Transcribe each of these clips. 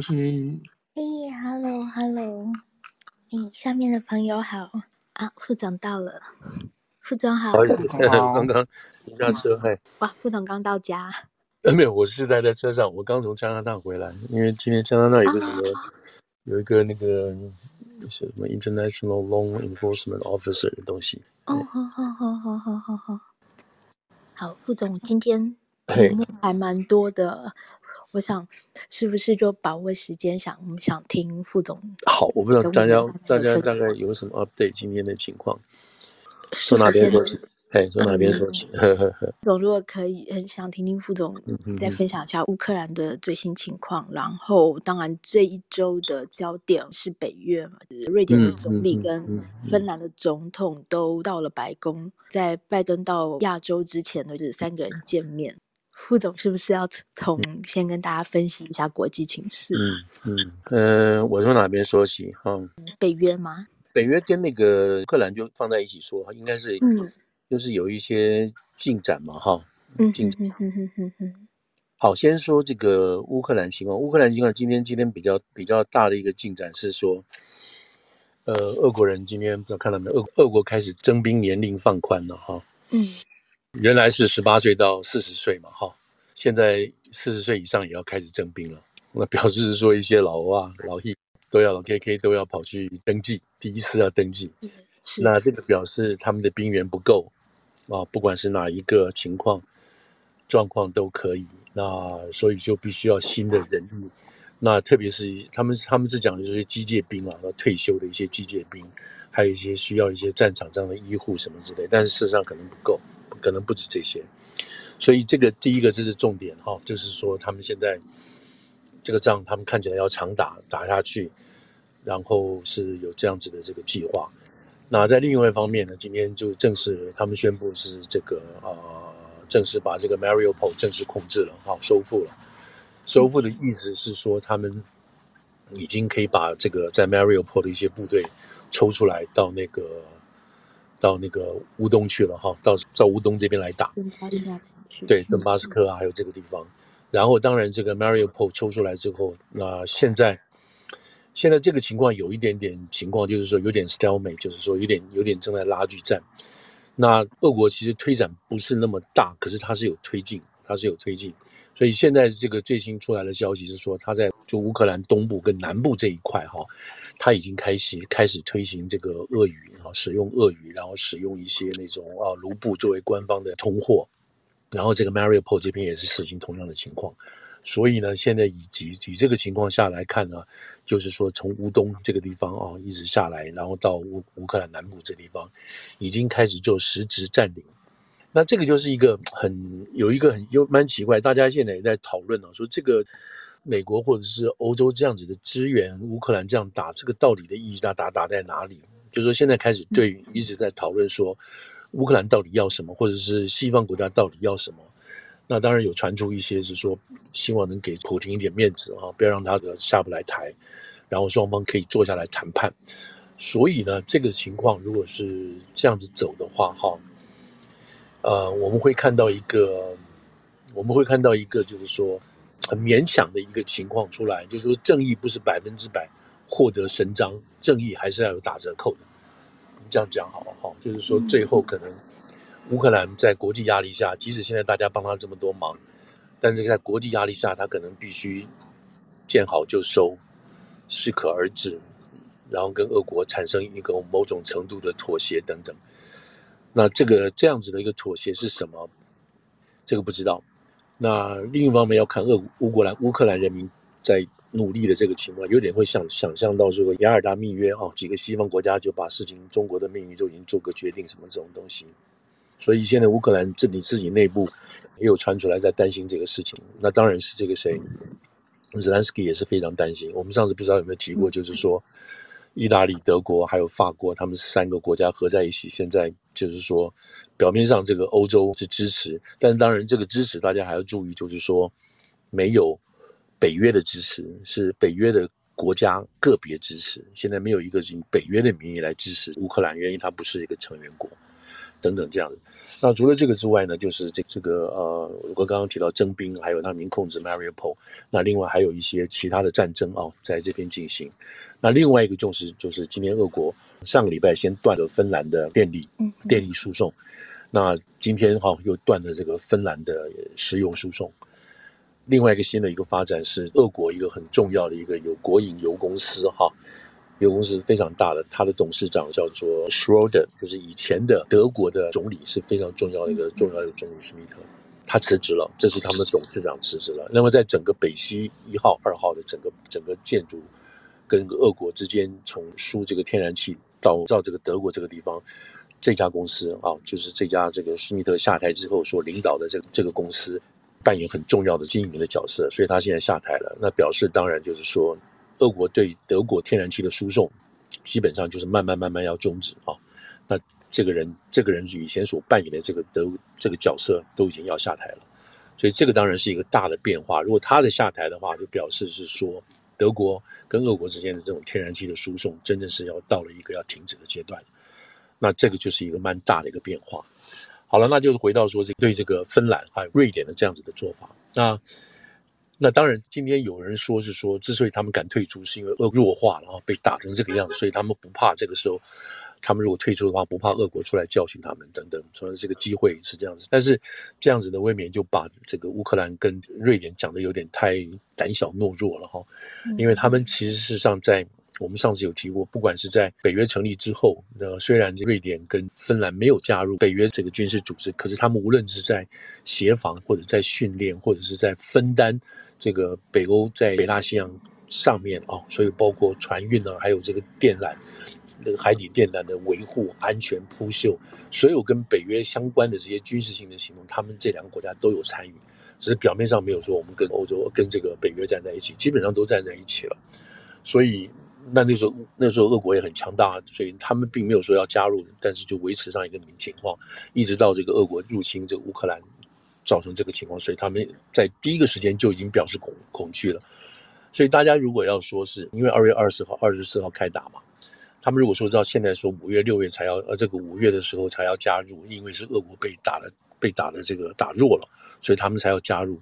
Hello，若曦。嘿，Hello，Hello。哎，下面的朋友好啊，副总到了，副总好。刚刚下车，嘿。哇，副总刚到家。呃，没有，我是待在车上，我刚从加拿大回来，因为今天加拿大有个什么，啊、有一个那个什么 International Loan Enforcement Officer 的东西。哦，好好好好好好好。好，副总今天题目还蛮多的。我想，是不是就把握时间想，我们想听副总。好，我不知道大家大家大概有什么 update 今天的情况。从哪边说起？哎，从哪边说起？副 总如果可以，很想听听副总再分享一下乌克兰的最新情况。嗯、然后，当然这一周的焦点是北约嘛，就是、瑞典的总理跟芬兰的总统都到了白宫，在拜登到亚洲之前的就是三个人见面。副总是不是要从先跟大家分析一下国际情势？嗯嗯嗯、呃，我从哪边说起哈？北约吗？北约跟那个乌克兰就放在一起说，应该是嗯，就是有一些进展嘛哈。嗯，进展。好，先说这个乌克兰情况。乌克兰情况今天今天比较比较大的一个进展是说，呃，俄国人今天不知道看到没有？俄俄国开始征兵年龄放宽了哈。嗯。原来是十八岁到四十岁嘛，哈，现在四十岁以上也要开始征兵了。那表示是说一些老啊、老役都要老 K K 都要跑去登记，第一次要登记。那这个表示他们的兵源不够啊，不管是哪一个情况状况都可以。那所以就必须要新的人力。那特别是他们他们是讲的就是机械兵啊，退休的一些机械兵，还有一些需要一些战场上的医护什么之类，但是事实上可能不够。可能不止这些，所以这个第一个这是重点哈，就是说他们现在这个仗他们看起来要长打打下去，然后是有这样子的这个计划。那在另外一方面呢，今天就正式他们宣布是这个呃，正式把这个 Mariupol 正式控制了哈，收复了。收复的意思是说他们已经可以把这个在 Mariupol 的一些部队抽出来到那个。到那个乌东去了哈，到到乌东这边来打，对，顿巴斯克啊，还有这个地方。然后当然这个 Mariupol 抽出来之后，那现在现在这个情况有一点点情况，就是说有点 stalemate，就是说有点有点正在拉锯战。那俄国其实推展不是那么大，可是它是有推进，它是有推进。所以现在这个最新出来的消息是说，它在就乌克兰东部跟南部这一块哈，它已经开始开始推行这个俄语啊，使用俄语，然后使用一些那种啊卢布作为官方的通货，然后这个 Mariupol 这边也是实行同样的情况。所以呢，现在以以以这个情况下来看呢，就是说从乌东这个地方啊一直下来，然后到乌乌克兰南部这地方，已经开始做实质占领。那这个就是一个很有一个很又蛮奇怪，大家现在也在讨论啊，说这个美国或者是欧洲这样子的支援乌克兰这样打，这个到底的意义大打打在哪里？就是说现在开始对于一直在讨论说乌克兰到底要什么，或者是西方国家到底要什么？那当然有传出一些是说希望能给普京一点面子啊，不要让他下不来台，然后双方可以坐下来谈判。所以呢，这个情况如果是这样子走的话，哈。呃，我们会看到一个，我们会看到一个，就是说很勉强的一个情况出来，就是说正义不是百分之百获得伸张，正义还是要有打折扣的。这样讲好不好？就是说最后可能乌克兰在国际压力下，即使现在大家帮他这么多忙，但是在国际压力下，他可能必须见好就收，适可而止，然后跟俄国产生一个某种程度的妥协等等。那这个这样子的一个妥协是什么？这个不知道。那另一方面要看俄乌克兰乌克兰人民在努力的这个情况，有点会想想象到说雅尔达密约啊，几个西方国家就把事情中国的命运就已经做个决定，什么这种东西。所以现在乌克兰自己自己内部也有传出来在担心这个事情。那当然是这个谁，泽连斯基也是非常担心。我们上次不知道有没有提过，就是说。意大利、德国还有法国，他们三个国家合在一起，现在就是说，表面上这个欧洲是支持，但是当然这个支持大家还要注意，就是说没有北约的支持，是北约的国家个别支持。现在没有一个以北约的名义来支持乌克兰，原因它不是一个成员国。等等这样的。那除了这个之外呢，就是这这个呃，我刚刚提到征兵，还有他民控制 Mariupol，那另外还有一些其他的战争啊、哦，在这边进行。那另外一个就是就是今天俄国上个礼拜先断了芬兰的电力，电力输送，那今天哈、哦、又断了这个芬兰的石油输送。另外一个新的一个发展是俄国一个很重要的一个有国营油公司哈。哦油公司非常大的，他的董事长叫做 Schroeder，就是以前的德国的总理，是非常重要的一个重要的总理施密特，他辞职了，这是他们的董事长辞职了。那么在整个北溪一号、二号的整个整个建筑跟俄国之间，从输这个天然气到到这个德国这个地方，这家公司啊，就是这家这个施密特下台之后所领导的这这个公司，扮演很重要的经营的角色，所以他现在下台了。那表示当然就是说。俄国对德国天然气的输送，基本上就是慢慢慢慢要终止啊。那这个人，这个人以前所扮演的这个德这个角色都已经要下台了，所以这个当然是一个大的变化。如果他的下台的话，就表示是说德国跟俄国之间的这种天然气的输送，真的是要到了一个要停止的阶段。那这个就是一个蛮大的一个变化。好了，那就是回到说这对这个芬兰还有瑞典的这样子的做法，那。那当然，今天有人说是说，之所以他们敢退出，是因为俄弱化，然后被打成这个样子，所以他们不怕这个时候，他们如果退出的话，不怕俄国出来教训他们等等，所以这个机会是这样子。但是这样子的未免就把这个乌克兰跟瑞典讲的有点太胆小懦弱了哈，因为他们其实事实上在我们上次有提过，不管是在北约成立之后，那虽然瑞典跟芬兰没有加入北约这个军事组织，可是他们无论是在协防或者在训练或者是在分担。这个北欧在北大西洋上面啊，所以包括船运啊，还有这个电缆，那个海底电缆的维护、安全铺设，所有跟北约相关的这些军事性的行动，他们这两个国家都有参与，只是表面上没有说我们跟欧洲、跟这个北约站在一起，基本上都站在一起了。所以那那时候那时候俄国也很强大，所以他们并没有说要加入，但是就维持上一个情况，一直到这个俄国入侵这个乌克兰。造成这个情况，所以他们在第一个时间就已经表示恐恐惧了。所以大家如果要说是因为二月二十号、二十四号开打嘛，他们如果说到现在说五月、六月才要，呃，这个五月的时候才要加入，因为是俄国被打的被打的这个打弱了，所以他们才要加入。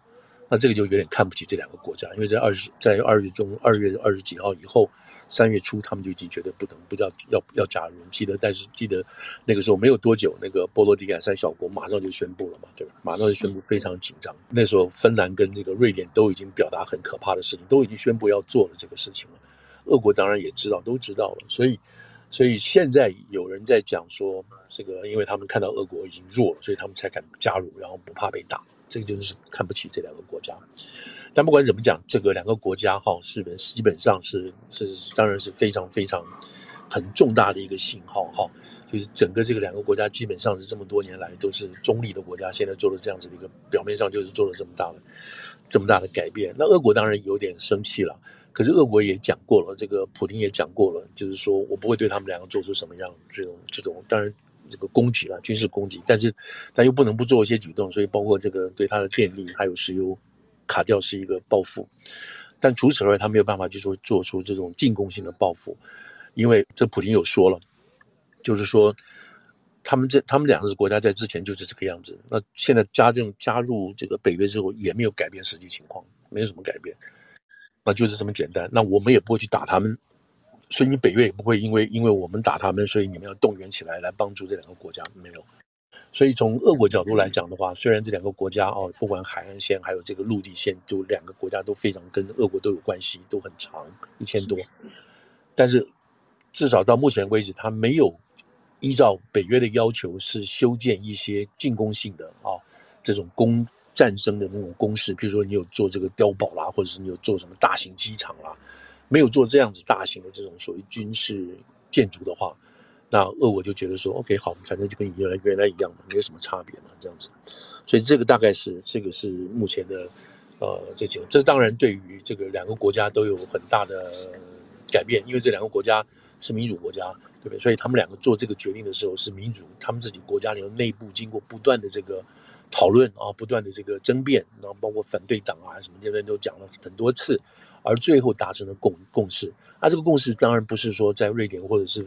那这个就有点看不起这两个国家，因为在二十在二月中二月二十几号以后，三月初他们就已经觉得不能不要要要加入。记得，但是记得那个时候没有多久，那个波罗的海三小国马上就宣布了嘛，对吧？马上就宣布非常紧张。那时候芬兰跟这个瑞典都已经表达很可怕的事情，都已经宣布要做了这个事情了。俄国当然也知道，都知道了。所以，所以现在有人在讲说，这个因为他们看到俄国已经弱了，所以他们才敢加入，然后不怕被打。这个就是看不起这两个国家，但不管怎么讲，这个两个国家哈，是本基本上是是当然是非常非常很重大的一个信号哈，就是整个这个两个国家基本上是这么多年来都是中立的国家，现在做了这样子的一个表面上就是做了这么大的这么大的改变，那俄国当然有点生气了，可是俄国也讲过了，这个普京也讲过了，就是说我不会对他们两个做出什么样这种这种当然。这个攻击了军事攻击，但是但又不能不做一些举动，所以包括这个对他的电力还有石油卡掉是一个报复，但除此之外他没有办法就说做出这种进攻性的报复，因为这普京有说了，就是说他们这他们两个国家在之前就是这个样子，那现在加这种加入这个北约之后也没有改变实际情况，没有什么改变，那就是这么简单，那我们也不会去打他们。所以你北约也不会因为因为我们打他们，所以你们要动员起来来帮助这两个国家，没有。所以从俄国角度来讲的话，虽然这两个国家哦，不管海岸线还有这个陆地线，都两个国家都非常跟俄国都有关系，都很长一千多，但是至少到目前为止，他没有依照北约的要求是修建一些进攻性的啊这种攻战争的那种工事，比如说你有做这个碉堡啦，或者是你有做什么大型机场啦。没有做这样子大型的这种所谓军事建筑的话，那俄国就觉得说，OK，好，反正就跟原来原来一样嘛，没有什么差别嘛，这样子。所以这个大概是这个是目前的呃这几个，这当然对于这个两个国家都有很大的改变，因为这两个国家是民主国家，对不对？所以他们两个做这个决定的时候是民主，他们自己国家里头内部经过不断的这个讨论啊，不断的这个争辩，然后包括反对党啊什么这边都讲了很多次。而最后达成了共共识，啊，这个共识当然不是说在瑞典或者是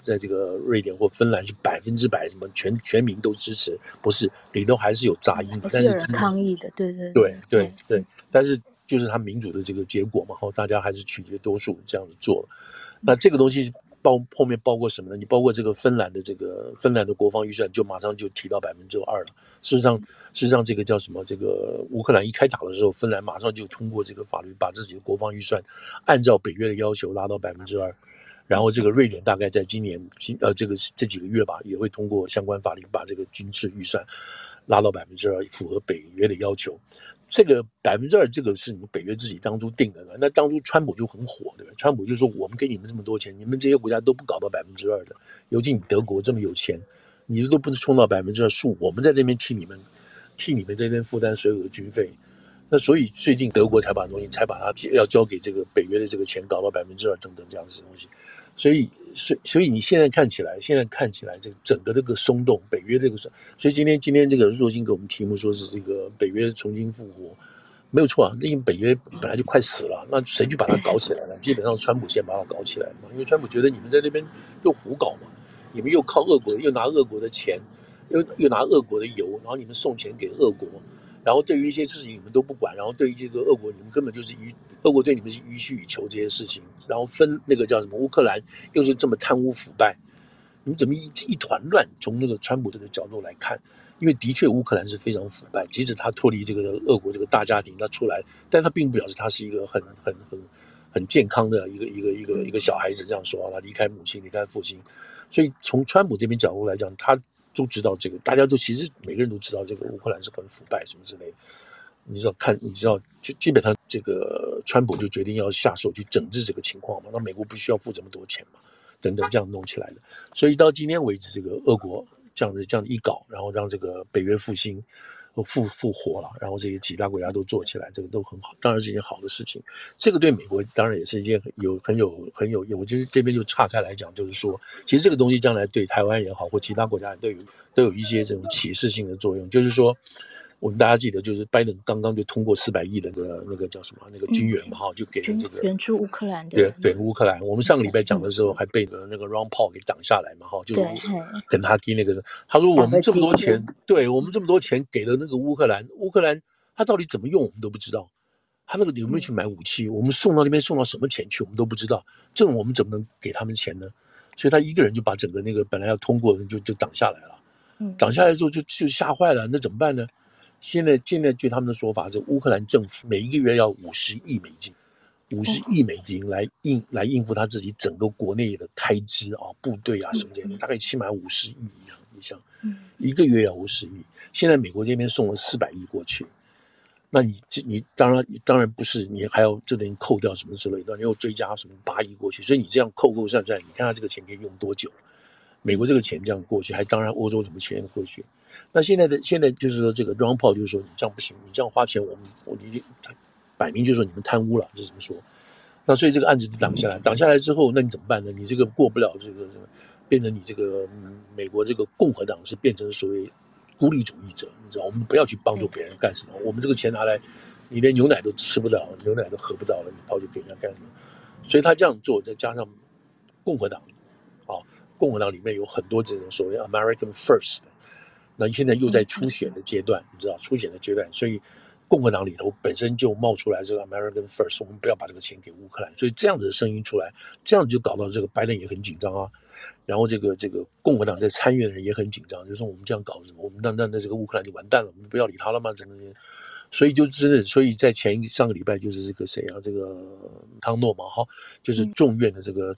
在这个瑞典或芬兰是百分之百什么全全民都支持，不是里头还是有杂音，但是抗议的，对对对对对，但是就是他民主的这个结果嘛，然后大家还是取决多数这样子做了，那这个东西。包后面包括什么呢？你包括这个芬兰的这个芬兰的国防预算就马上就提到百分之二了。事实上，事实上这个叫什么？这个乌克兰一开打的时候，芬兰马上就通过这个法律，把自己的国防预算按照北约的要求拉到百分之二。然后这个瑞典大概在今年今呃这个这几个月吧，也会通过相关法律，把这个军事预算拉到百分之二，符合北约的要求。这个百分之二，这个是你们北约自己当初定的。那当初川普就很火，对吧？川普就说：“我们给你们这么多钱，你们这些国家都不搞到百分之二的。尤其你德国这么有钱，你都不能冲到百分之二数。我们在这边替你们，替你们这边负担所有的军费。那所以最近德国才把东西，才把它要交给这个北约的这个钱搞到百分之二等等这样子东西。所以，所所以你现在看起来，现在看起来这个整个这个松动，北约这个是，所以今天今天这个若金给我们题目说是这个北约重新复活，没有错啊，因为北约本来就快死了，那谁去把它搞起来呢？基本上川普先把它搞起来嘛，因为川普觉得你们在那边又胡搞嘛，你们又靠俄国，又拿俄国的钱，又又拿俄国的油，然后你们送钱给俄国。然后对于一些事情你们都不管，然后对于这个俄国你们根本就是予俄国对你们是予取予求这些事情，然后分那个叫什么乌克兰又是这么贪污腐败，你们怎么一一团乱？从那个川普这个角度来看，因为的确乌克兰是非常腐败，即使他脱离这个俄国这个大家庭他出来，但他并不表示他是一个很很很很健康的一个一个一个一个小孩子这样说啊，他离开母亲离开父亲，所以从川普这边角度来讲，他。都知道这个，大家都其实每个人都知道这个乌克兰是很腐败什么之类。你知道看，你知道就基本上这个川普就决定要下手去整治这个情况嘛？那美国不需要付这么多钱嘛？等等这样弄起来的。所以到今天为止，这个俄国这样子这样一搞，然后让这个北约复兴。复复活了，然后这些几大国家都做起来，这个都很好，当然是一件好的事情。这个对美国当然也是一件有很有很有意。我觉得这边就岔开来讲，就是说，其实这个东西将来对台湾也好，或其他国家都有都有一些这种启示性的作用，就是说。我们大家记得，就是拜登刚刚就通过四百亿的那个那个叫什么那个军援嘛哈，就给了这个援助乌克兰的。对对，乌克兰。我们上个礼拜讲的时候，还被那个 Ron Paul 给挡下来嘛哈，就是跟他提那个，他说我们这么多钱，对我们这么多钱给了那个乌克兰，乌克兰他到底怎么用我们都不知道，他那个有没有去买武器，我们送到那边送到什么钱去我们都不知道，这种我们怎么能给他们钱呢？所以他一个人就把整个那个本来要通过的就就挡下来了，挡下来之后就就吓坏了，那怎么办呢？现在，现在据他们的说法，这乌克兰政府每一个月要五十亿美金，五十亿美金来应来应付他自己整个国内的开支啊，部队啊什么这些，大概起码五十亿一样。你想，一个月要五十亿，现在美国这边送了四百亿过去，那你这你当然你当然不是，你还要这等于扣掉什么之类的，你又追加什么八亿过去，所以你这样扣扣算算，你看他这个钱可以用多久？美国这个钱这样过去，还当然欧洲什么钱过去？那现在的现在就是说，这个 Ron Paul 就是说，你这样不行，你这样花钱，我们我一定他摆明就是说你们贪污了，这是怎么说？那所以这个案子就挡下来，挡下来之后，那你怎么办呢？你这个过不了这个什么，变成你这个美国这个共和党是变成所谓孤立主义者，你知道？我们不要去帮助别人干什么？我们这个钱拿来，你连牛奶都吃不到，牛奶都喝不到了，你跑去给人家干什么？所以他这样做，再加上共和党，啊。共和党里面有很多这种所谓 American First，那现在又在初选的阶段，你知道初选的阶段，所以共和党里头本身就冒出来这个 American First，我们不要把这个钱给乌克兰，所以这样子的声音出来，这样就搞到这个拜登也很紧张啊，然后这个这个共和党在参院的人也很紧张，就说我们这样搞什么？我们那那那这个乌克兰就完蛋了，我们不要理他了吗？怎么怎么？所以就真的，所以在前上个礼拜就是这个谁啊，这个汤诺嘛哈，就是众院的这个。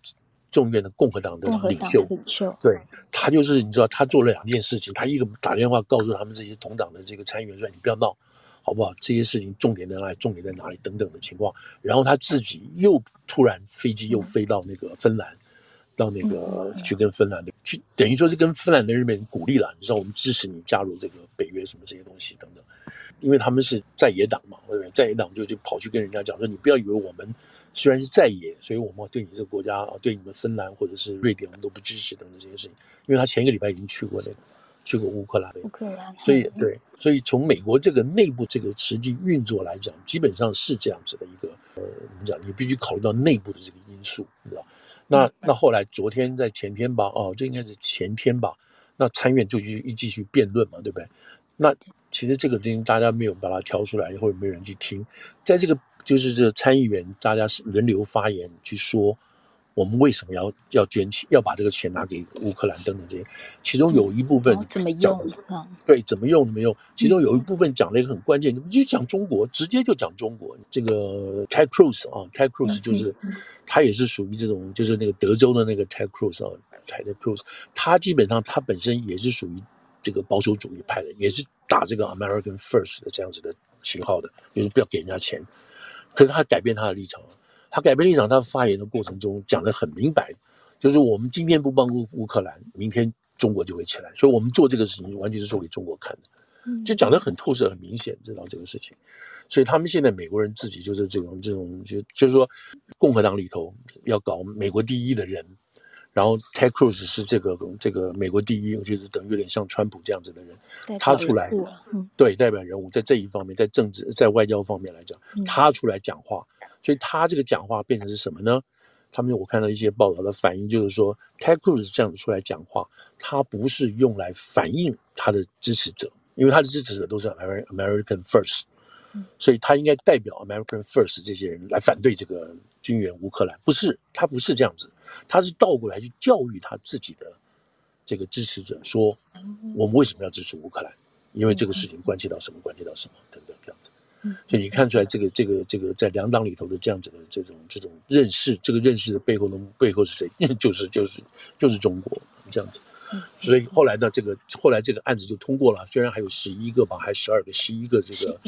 众院的共和党的领袖，领袖对他就是你知道，他做了两件事情。他一个打电话告诉他们这些同党的这个参议员说：“你不要闹，好不好？这些事情重点在哪里？重点在哪里？等等的情况。”然后他自己又突然飞机又飞到那个芬兰，嗯、到那个去跟芬兰的去，等于说是跟芬兰的日本人民鼓励了，你知道我们支持你加入这个北约什么这些东西等等。因为他们是在野党嘛，对不对？在野党就就跑去跟人家讲说：“你不要以为我们。”虽然是在野，所以我们对你这个国家啊，对你们芬兰或者是瑞典，我们都不支持等等这些事情。因为他前一个礼拜已经去过那个，去过乌克兰，乌克兰，所以对，所以从美国这个内部这个实际运作来讲，基本上是这样子的一个呃，怎么讲？你必须考虑到内部的这个因素，你知道？那那后来昨天在前天吧，哦，这应该是前天吧。那参院就去一继续辩论嘛，对不对？那其实这个东西大家没有把它挑出来，或者没有人去听。在这个就是这参议员大家是轮流发言去说，我们为什么要要捐钱，要把这个钱拿给乌克兰等等这些。其中有一部分怎么用？嗯、对，怎么用怎么用。其中有一部分讲了一个很关键，就讲中国，直接就讲中国。这个 Ted Cruz 啊，Ted Cruz 就是他也是属于这种，就是那个德州的那个 Ted Cruz 啊，Ted Cruz，他基本上他本身也是属于这个保守主义派的，也是打这个 American First 的这样子的旗号的，就是不要给人家钱。可是他改变他的立场了，他改变立场，他发言的过程中讲得很明白，就是我们今天不帮乌乌克兰，明天中国就会起来，所以我们做这个事情完全是做给中国看的，就讲得很透彻、很明显，知道这个事情。所以他们现在美国人自己就是这种这种，就就是说，共和党里头要搞美国第一的人。然后，Ted Cruz 是这个这个美国第一，我觉得等于有点像川普这样子的人，他出来，嗯、对代表人物，在这一方面，在政治、在外交方面来讲，他出来讲话，所以他这个讲话变成是什么呢？他们我看到一些报道的反应，就是说，Ted Cruz 这样子出来讲话，他不是用来反映他的支持者，因为他的支持者都是 American First。所以他应该代表 American First 这些人来反对这个军援乌克兰，不是，他不是这样子，他是倒过来去教育他自己的这个支持者，说我们为什么要支持乌克兰？因为这个事情关系到什么，关系到什么等等这样子。所以你看出来这个这个这个在两党里头的这样子的这种这种认识，这个认识的背后的背后是谁？就是就是就是中国这样子。所以后来呢，这个后来这个案子就通过了，虽然还有十一个吧，还是十二个，十一个这个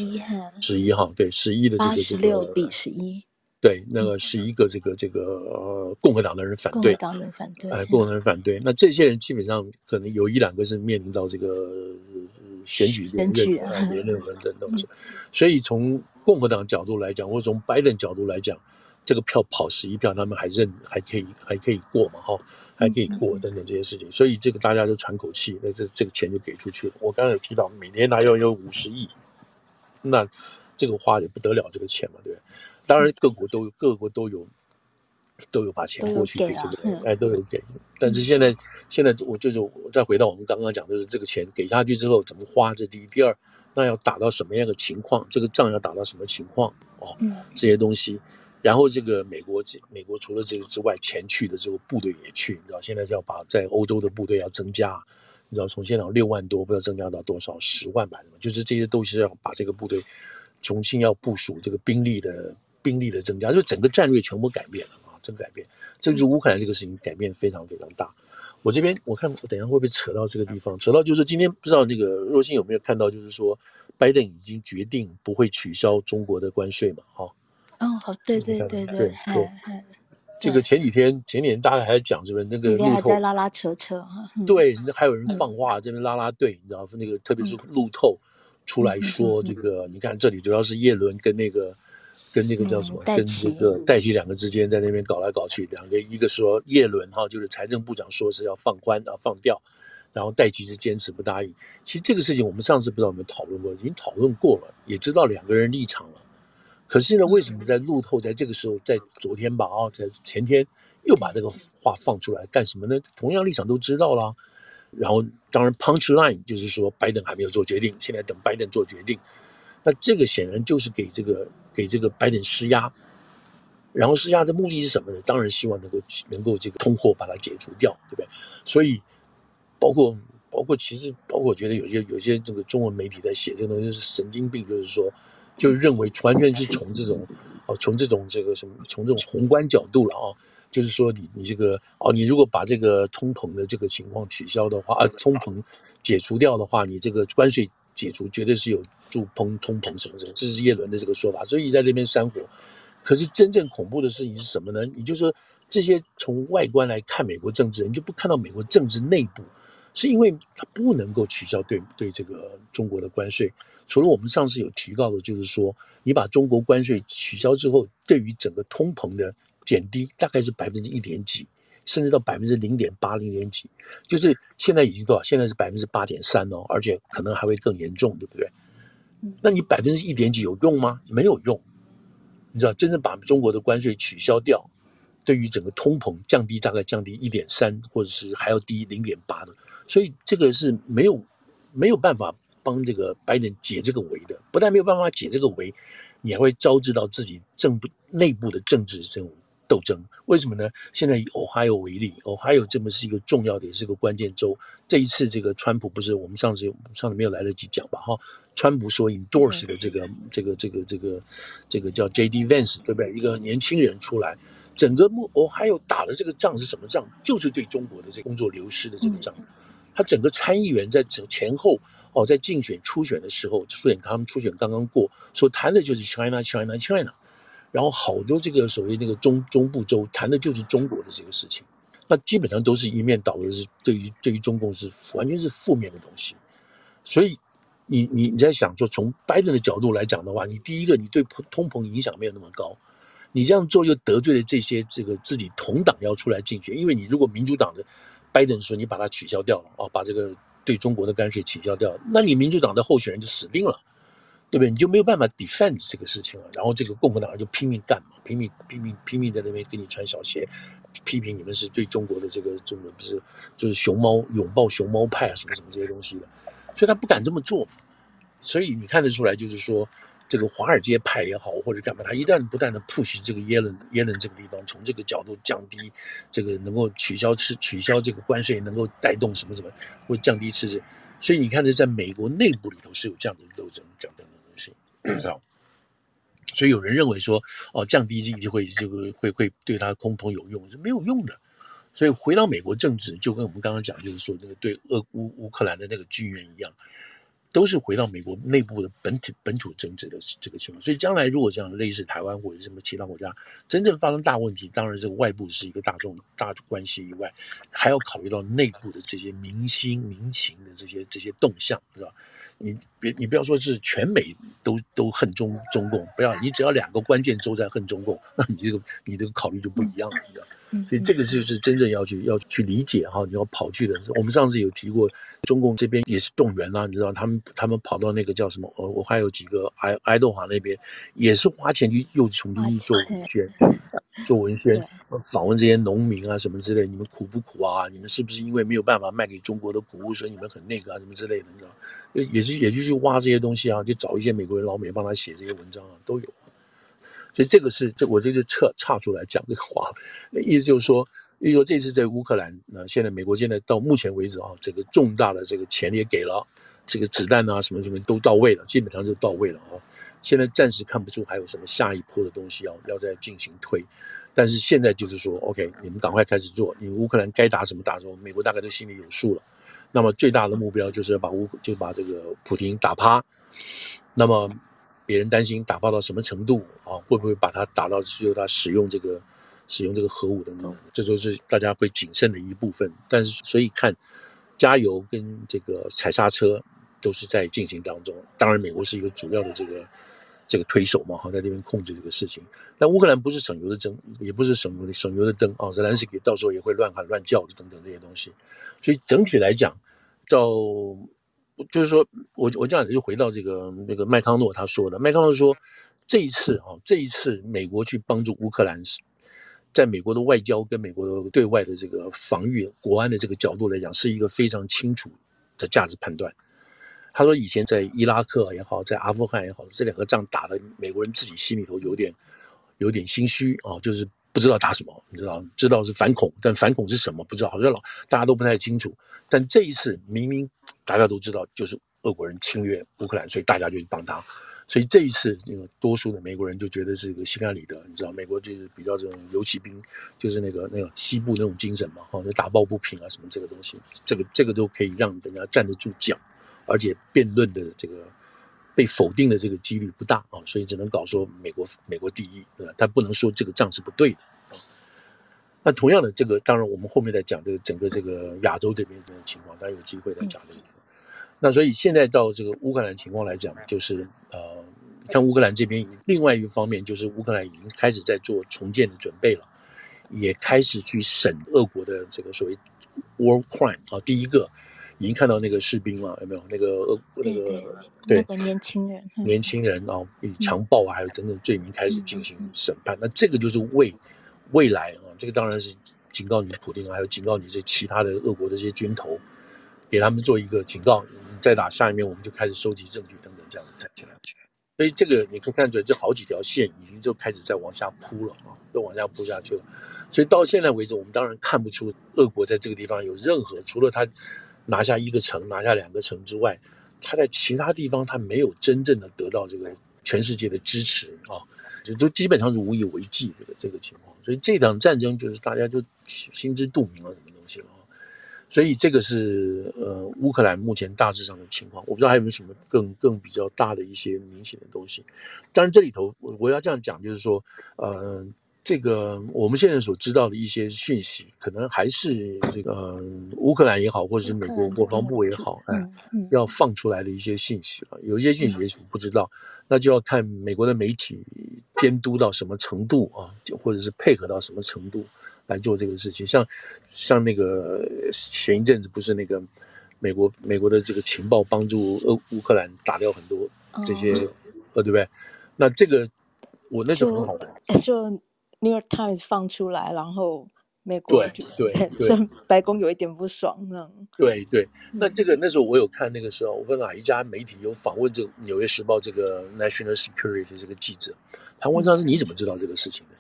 十一号，对，十一的这个这个六比十一，对，那个是一个这个这个呃共和党的人反对，共和党人反对，哎，共和党人反对，那这些人基本上可能有一两个是面临到这个选举连任啊，连任等等东西，所以从共和党角度来讲，或者从拜登角度来讲。这个票跑十一票，他们还认还可以还可以过嘛？哈，还可以过等等这些事情，所以这个大家都喘口气，那这这个钱就给出去了。我刚才有提到，每年他要有五十亿，那这个花也不得了，这个钱嘛，对。当然各国都有各国都有都有把钱过去给这个，哎，都有给。但是现在现在我就是我再回到我们刚刚讲，就是这个钱给下去之后怎么花？这第一，第二，那要打到什么样的情况？这个仗要打到什么情况？哦，这些东西。然后这个美国，美国除了这个之外，前去的这个部队也去，你知道，现在就要把在欧洲的部队要增加，你知道，从现在六万多不知道增加到多少，十万吧，就是这些都是要把这个部队重新要部署这个兵力的兵力的增加，就整个战略全部改变了啊，真改变。这就是乌克兰这个事情改变非常非常大。我这边我看我等一下会不会扯到这个地方，扯到就是今天不知道那个若星有没有看到，就是说拜登已经决定不会取消中国的关税嘛，哈。哦，好，对对对对对，这个前几天前几天大家还在讲这边那个路透在拉拉扯扯，对，那还有人放话这边拉拉队，你知道那个特别是路透出来说这个，你看这里主要是叶伦跟那个跟那个叫什么，跟这个戴琪两个之间在那边搞来搞去，两个一个说叶伦哈就是财政部长说是要放宽啊放掉，然后戴琪是坚持不答应。其实这个事情我们上次不知道有没有讨论过，已经讨论过了，也知道两个人立场了。可是呢，为什么在路透在这个时候，在昨天吧，啊，在前天又把这个话放出来干什么呢？同样立场都知道了。然后，当然，punch line 就是说，拜登还没有做决定，现在等拜登做决定。那这个显然就是给这个给这个白人施压。然后施压的目的是什么呢？当然希望能够能够这个通货把它解除掉，对不对？所以，包括包括其实包括我觉得有些有些这个中文媒体在写这个东西是神经病，就是说。就认为完全是从这种，哦，从这种这个什么，从这种宏观角度了啊，就是说你你这个哦，你如果把这个通膨的这个情况取消的话，啊，通膨解除掉的话，你这个关税解除绝对是有助通通膨什么什么，这是叶伦的这个说法，所以在这边煽火。可是真正恐怖的事情是什么呢？你就说这些从外观来看美国政治，你就不看到美国政治内部，是因为它不能够取消对对这个中国的关税。除了我们上次有提到的，就是说，你把中国关税取消之后，对于整个通膨的减低，大概是百分之一点几，甚至到百分之零点八、零点几，就是现在已经多少？现在是百分之八点三哦，而且可能还会更严重，对不对？那你百分之一点几有用吗？没有用。你知道，真正把中国的关税取消掉，对于整个通膨降低大概降低一点三，或者是还要低零点八的，所以这个是没有没有办法帮这个拜登解这个围的。不但没有办法解这个围，你还会招致到自己政部内部的政治这种斗争。为什么呢？现在以 Ohio 为例，Ohio 这么是一个重要的，也是个关键州。这一次这个川普不是我们上次上次没有来得及讲吧？哈，川普说 endorse 的这个这个这个这个这个叫 J.D. Vance 对不对？一个年轻人出来。整个幕哦，还有打的这个仗是什么仗？就是对中国的这个工作流失的这个仗。他整个参议员在整前后哦，在竞选初选的时候，初选他们初选刚刚过，所谈的就是 China China China，然后好多这个所谓那个中中部州谈的就是中国的这个事情，那基本上都是一面倒的是对于对于中共是完全是负面的东西。所以你你你在想说，从拜登的角度来讲的话，你第一个你对通膨影响没有那么高。你这样做又得罪了这些这个自己同党要出来竞选，因为你如果民主党的拜登说你把它取消掉了啊，把这个对中国的干税取消掉，那你民主党的候选人就死定了，对不对？你就没有办法 defend 这个事情了。然后这个共和党人就拼命干嘛，拼命拼命拼命在那边给你穿小鞋，批评你们是对中国的这个中国不是就是熊猫拥抱熊猫派啊什么什么这些东西的，所以他不敢这么做。所以你看得出来，就是说。这个华尔街派也好，或者干嘛，他一旦不断的 push 这个耶伦耶伦这个地方，从这个角度降低这个能够取消吃取消这个关税，能够带动什么什么，会降低赤字。所以你看，这在美国内部里头是有这样的斗争，这样的不，知道？所以有人认为说，哦，降低经济会这个会会对他通膨有用，是没有用的。所以回到美国政治，就跟我们刚刚讲，就是说那个对俄乌乌克兰的那个军援一样。都是回到美国内部的本土本土政治的这个情况，所以将来如果这样类似台湾或者什么其他国家真正发生大问题，当然这个外部是一个大众大关系以外，还要考虑到内部的这些民心民情的这些这些动向，是吧？你别你不要说是全美都都恨中中共，不要你只要两个关键州在恨中共，那你这个你这个考虑就不一样了，是吧？所以这个就是真正要去要去理解哈，你要跑去的。我们上次有提过，中共这边也是动员啦，你知道他们他们跑到那个叫什么？我我还有几个爱爱德华那边也是花钱去又重新去做文宣，做文宣，访问这些农民啊什么之类，你们苦不苦啊？你们是不是因为没有办法卖给中国的谷物，所以你们很那个啊什么之类的？你知道，也是也就去挖这些东西啊，就找一些美国人老美帮他写这些文章啊，都有。所以这个是这我这就岔岔出来讲这个话，意思就是说，因为说这次在乌克兰，那现在美国现在到目前为止啊，这个重大的这个钱也给了，这个子弹啊什么什么都到位了，基本上就到位了啊。现在暂时看不出还有什么下一波的东西要要再进行推，但是现在就是说，OK，你们赶快开始做，你乌克兰该打什么打什么，美国大概都心里有数了。那么最大的目标就是要把乌就把这个普京打趴，那么。别人担心打爆到什么程度啊？会不会把它打到只有他使用这个使用这个核武的呢？这都是大家会谨慎的一部分。但是，所以看加油跟这个踩刹车都是在进行当中。当然，美国是一个主要的这个这个推手嘛，哈，在这边控制这个事情。但乌克兰不是省油的灯，也不是省油的省油的灯啊。泽连斯基到时候也会乱喊乱叫的等等这些东西。所以整体来讲，到。就是说，我我这样子就回到这个那个麦康诺他说的，麦康诺说，这一次啊，这一次美国去帮助乌克兰，在美国的外交跟美国的对外的这个防御国安的这个角度来讲，是一个非常清楚的价值判断。他说，以前在伊拉克也好，在阿富汗也好，这两个仗打的美国人自己心里头有点有点心虚啊，就是不知道打什么，你知道，知道是反恐，但反恐是什么不知道，好像老大家都不太清楚。但这一次明明大家都知道，就是俄国人侵略乌克兰，所以大家就去帮他。所以这一次，那个多数的美国人就觉得是一个心安理得。你知道，美国就是比较这种游骑兵，就是那个那个西部那种精神嘛，哈，就打抱不平啊什么这个东西，这个这个都可以让人家站得住脚，而且辩论的这个被否定的这个几率不大啊，所以只能搞说美国美国第一，对吧？他不能说这个仗是不对的啊。那同样的，这个当然我们后面再讲这个整个这个亚洲这边的情况，大家有机会再讲这个。那所以现在到这个乌克兰情况来讲，就是呃，看乌克兰这边另外一个方面，就是乌克兰已经开始在做重建的准备了，也开始去审俄国的这个所谓 war crime 啊。第一个已经看到那个士兵嘛，有没有那个俄那个对，那个年轻人年轻人啊，以强暴啊还有等等罪名开始进行审判。嗯、那这个就是为未来啊，这个当然是警告你普丁，还有警告你这其他的俄国的这些军头，给他们做一个警告，你再打下一面，我们就开始收集证据等等，这样子看起来。所以这个你可以看出来，这好几条线已经就开始在往下铺了啊，都往下铺下去了。所以到现在为止，我们当然看不出俄国在这个地方有任何，除了他拿下一个城、拿下两个城之外，他在其他地方他没有真正的得到这个全世界的支持啊，就都基本上是无以为继这个这个情况。所以这场战争就是大家就心知肚明了什么东西了。所以这个是呃乌克兰目前大致上的情况，我不知道还有没有什么更更比较大的一些明显的东西。当然这里头我我要这样讲，就是说呃这个我们现在所知道的一些讯息，可能还是这个、呃、乌克兰也好，或者是美国国防部也好，哎，要放出来的一些信息了。有一些信息也许不知道，那就要看美国的媒体监督到什么程度啊，就或者是配合到什么程度。来做这个事情，像像那个前一阵子不是那个美国美国的这个情报帮助乌乌克兰打掉很多这些呃，对不对？那这个我那时候很好玩，就 New York Times 放出来，然后美国对对 对，白宫有一点不爽呢。对对，那这个那时候我有看那个时候，我跟哪一家媒体有访问这个《纽约时报》这个 National Security 这个记者，他问他说：“你怎么知道这个事情的？”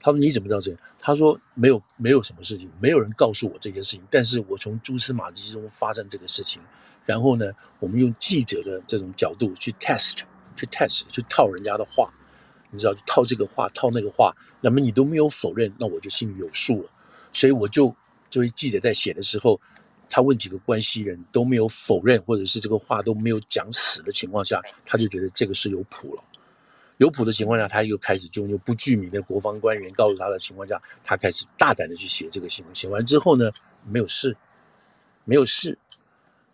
他说：“你怎么知道这个？”他说：“没有，没有什么事情，没有人告诉我这件事情。但是我从蛛丝马迹中发现这个事情，然后呢，我们用记者的这种角度去 test，去 test，去套人家的话，你知道，套这个话，套那个话，那么你都没有否认，那我就心里有数了。所以我就作为记者在写的时候，他问几个关系人都没有否认，或者是这个话都没有讲死的情况下，他就觉得这个是有谱了。”有谱的情况下，他又开始就用不具名的国防官员告诉他的情况下，他开始大胆的去写这个新闻。写完之后呢，没有事，没有事，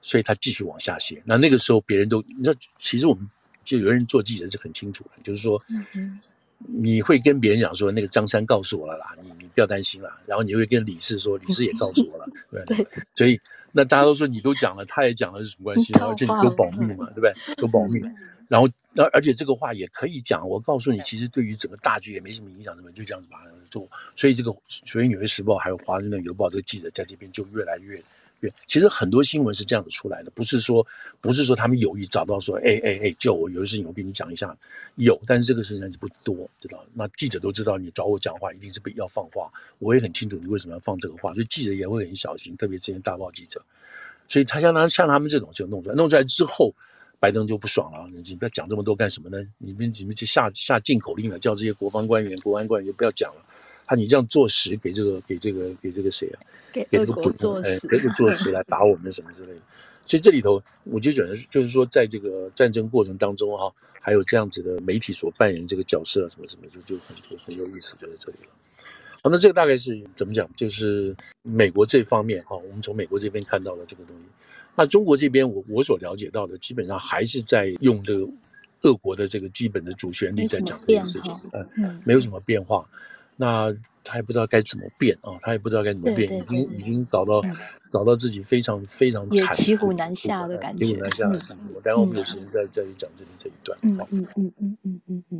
所以他继续往下写。那那个时候，别人都你知道，其实我们就有人做记者是很清楚的，就是说，你会跟别人讲说，那个张三告诉我了啦，你你不要担心啦。然后你会跟李四说，李四也告诉我了，对不对？所以那大家都说你都讲了，他也讲了，是什么关系？而且你都保密嘛，对不对？都保密。然后，而而且这个话也可以讲。我告诉你，其实对于整个大局也没什么影响，什么就这样子把它做。所以这个，所以《纽约时报》还有《华盛顿邮报》这个记者在这边就越来越其实很多新闻是这样子出来的，不是说不是说他们有意找到说，哎哎哎，就我有的事情我跟你讲一下，有，但是这个事情就不多，知道？那记者都知道，你找我讲话一定是被要放话，我也很清楚你为什么要放这个话，所以记者也会很小心，特别这些大报记者。所以他像他像他们这种就弄出来，弄出来之后。拜登就不爽了，你不要讲这么多干什么呢？你们你们就下下禁口令了，叫这些国防官员、国安官员就不要讲了。他你这样坐实给这个给这个给这个谁啊？给这个普京，哎，给这个坐实来打我们什么之类的。所以这里头，我就觉得就是说，在这个战争过程当中哈，还有这样子的媒体所扮演这个角色啊什么什么，就就很很有意思，就在这里了。好，那这个大概是怎么讲？就是美国这方面哈，我们从美国这边看到了这个东西。那中国这边，我我所了解到的，基本上还是在用这个俄国的这个基本的主旋律在讲这件事情，嗯，没有什么变化。那他也不知道该怎么变啊，他也不知道该怎么变，已经已经搞到搞到自己非常非常惨，骑虎难下的感觉，骑虎难下。我待会我们有时间再再去讲这边这一段。嗯嗯嗯嗯嗯嗯嗯。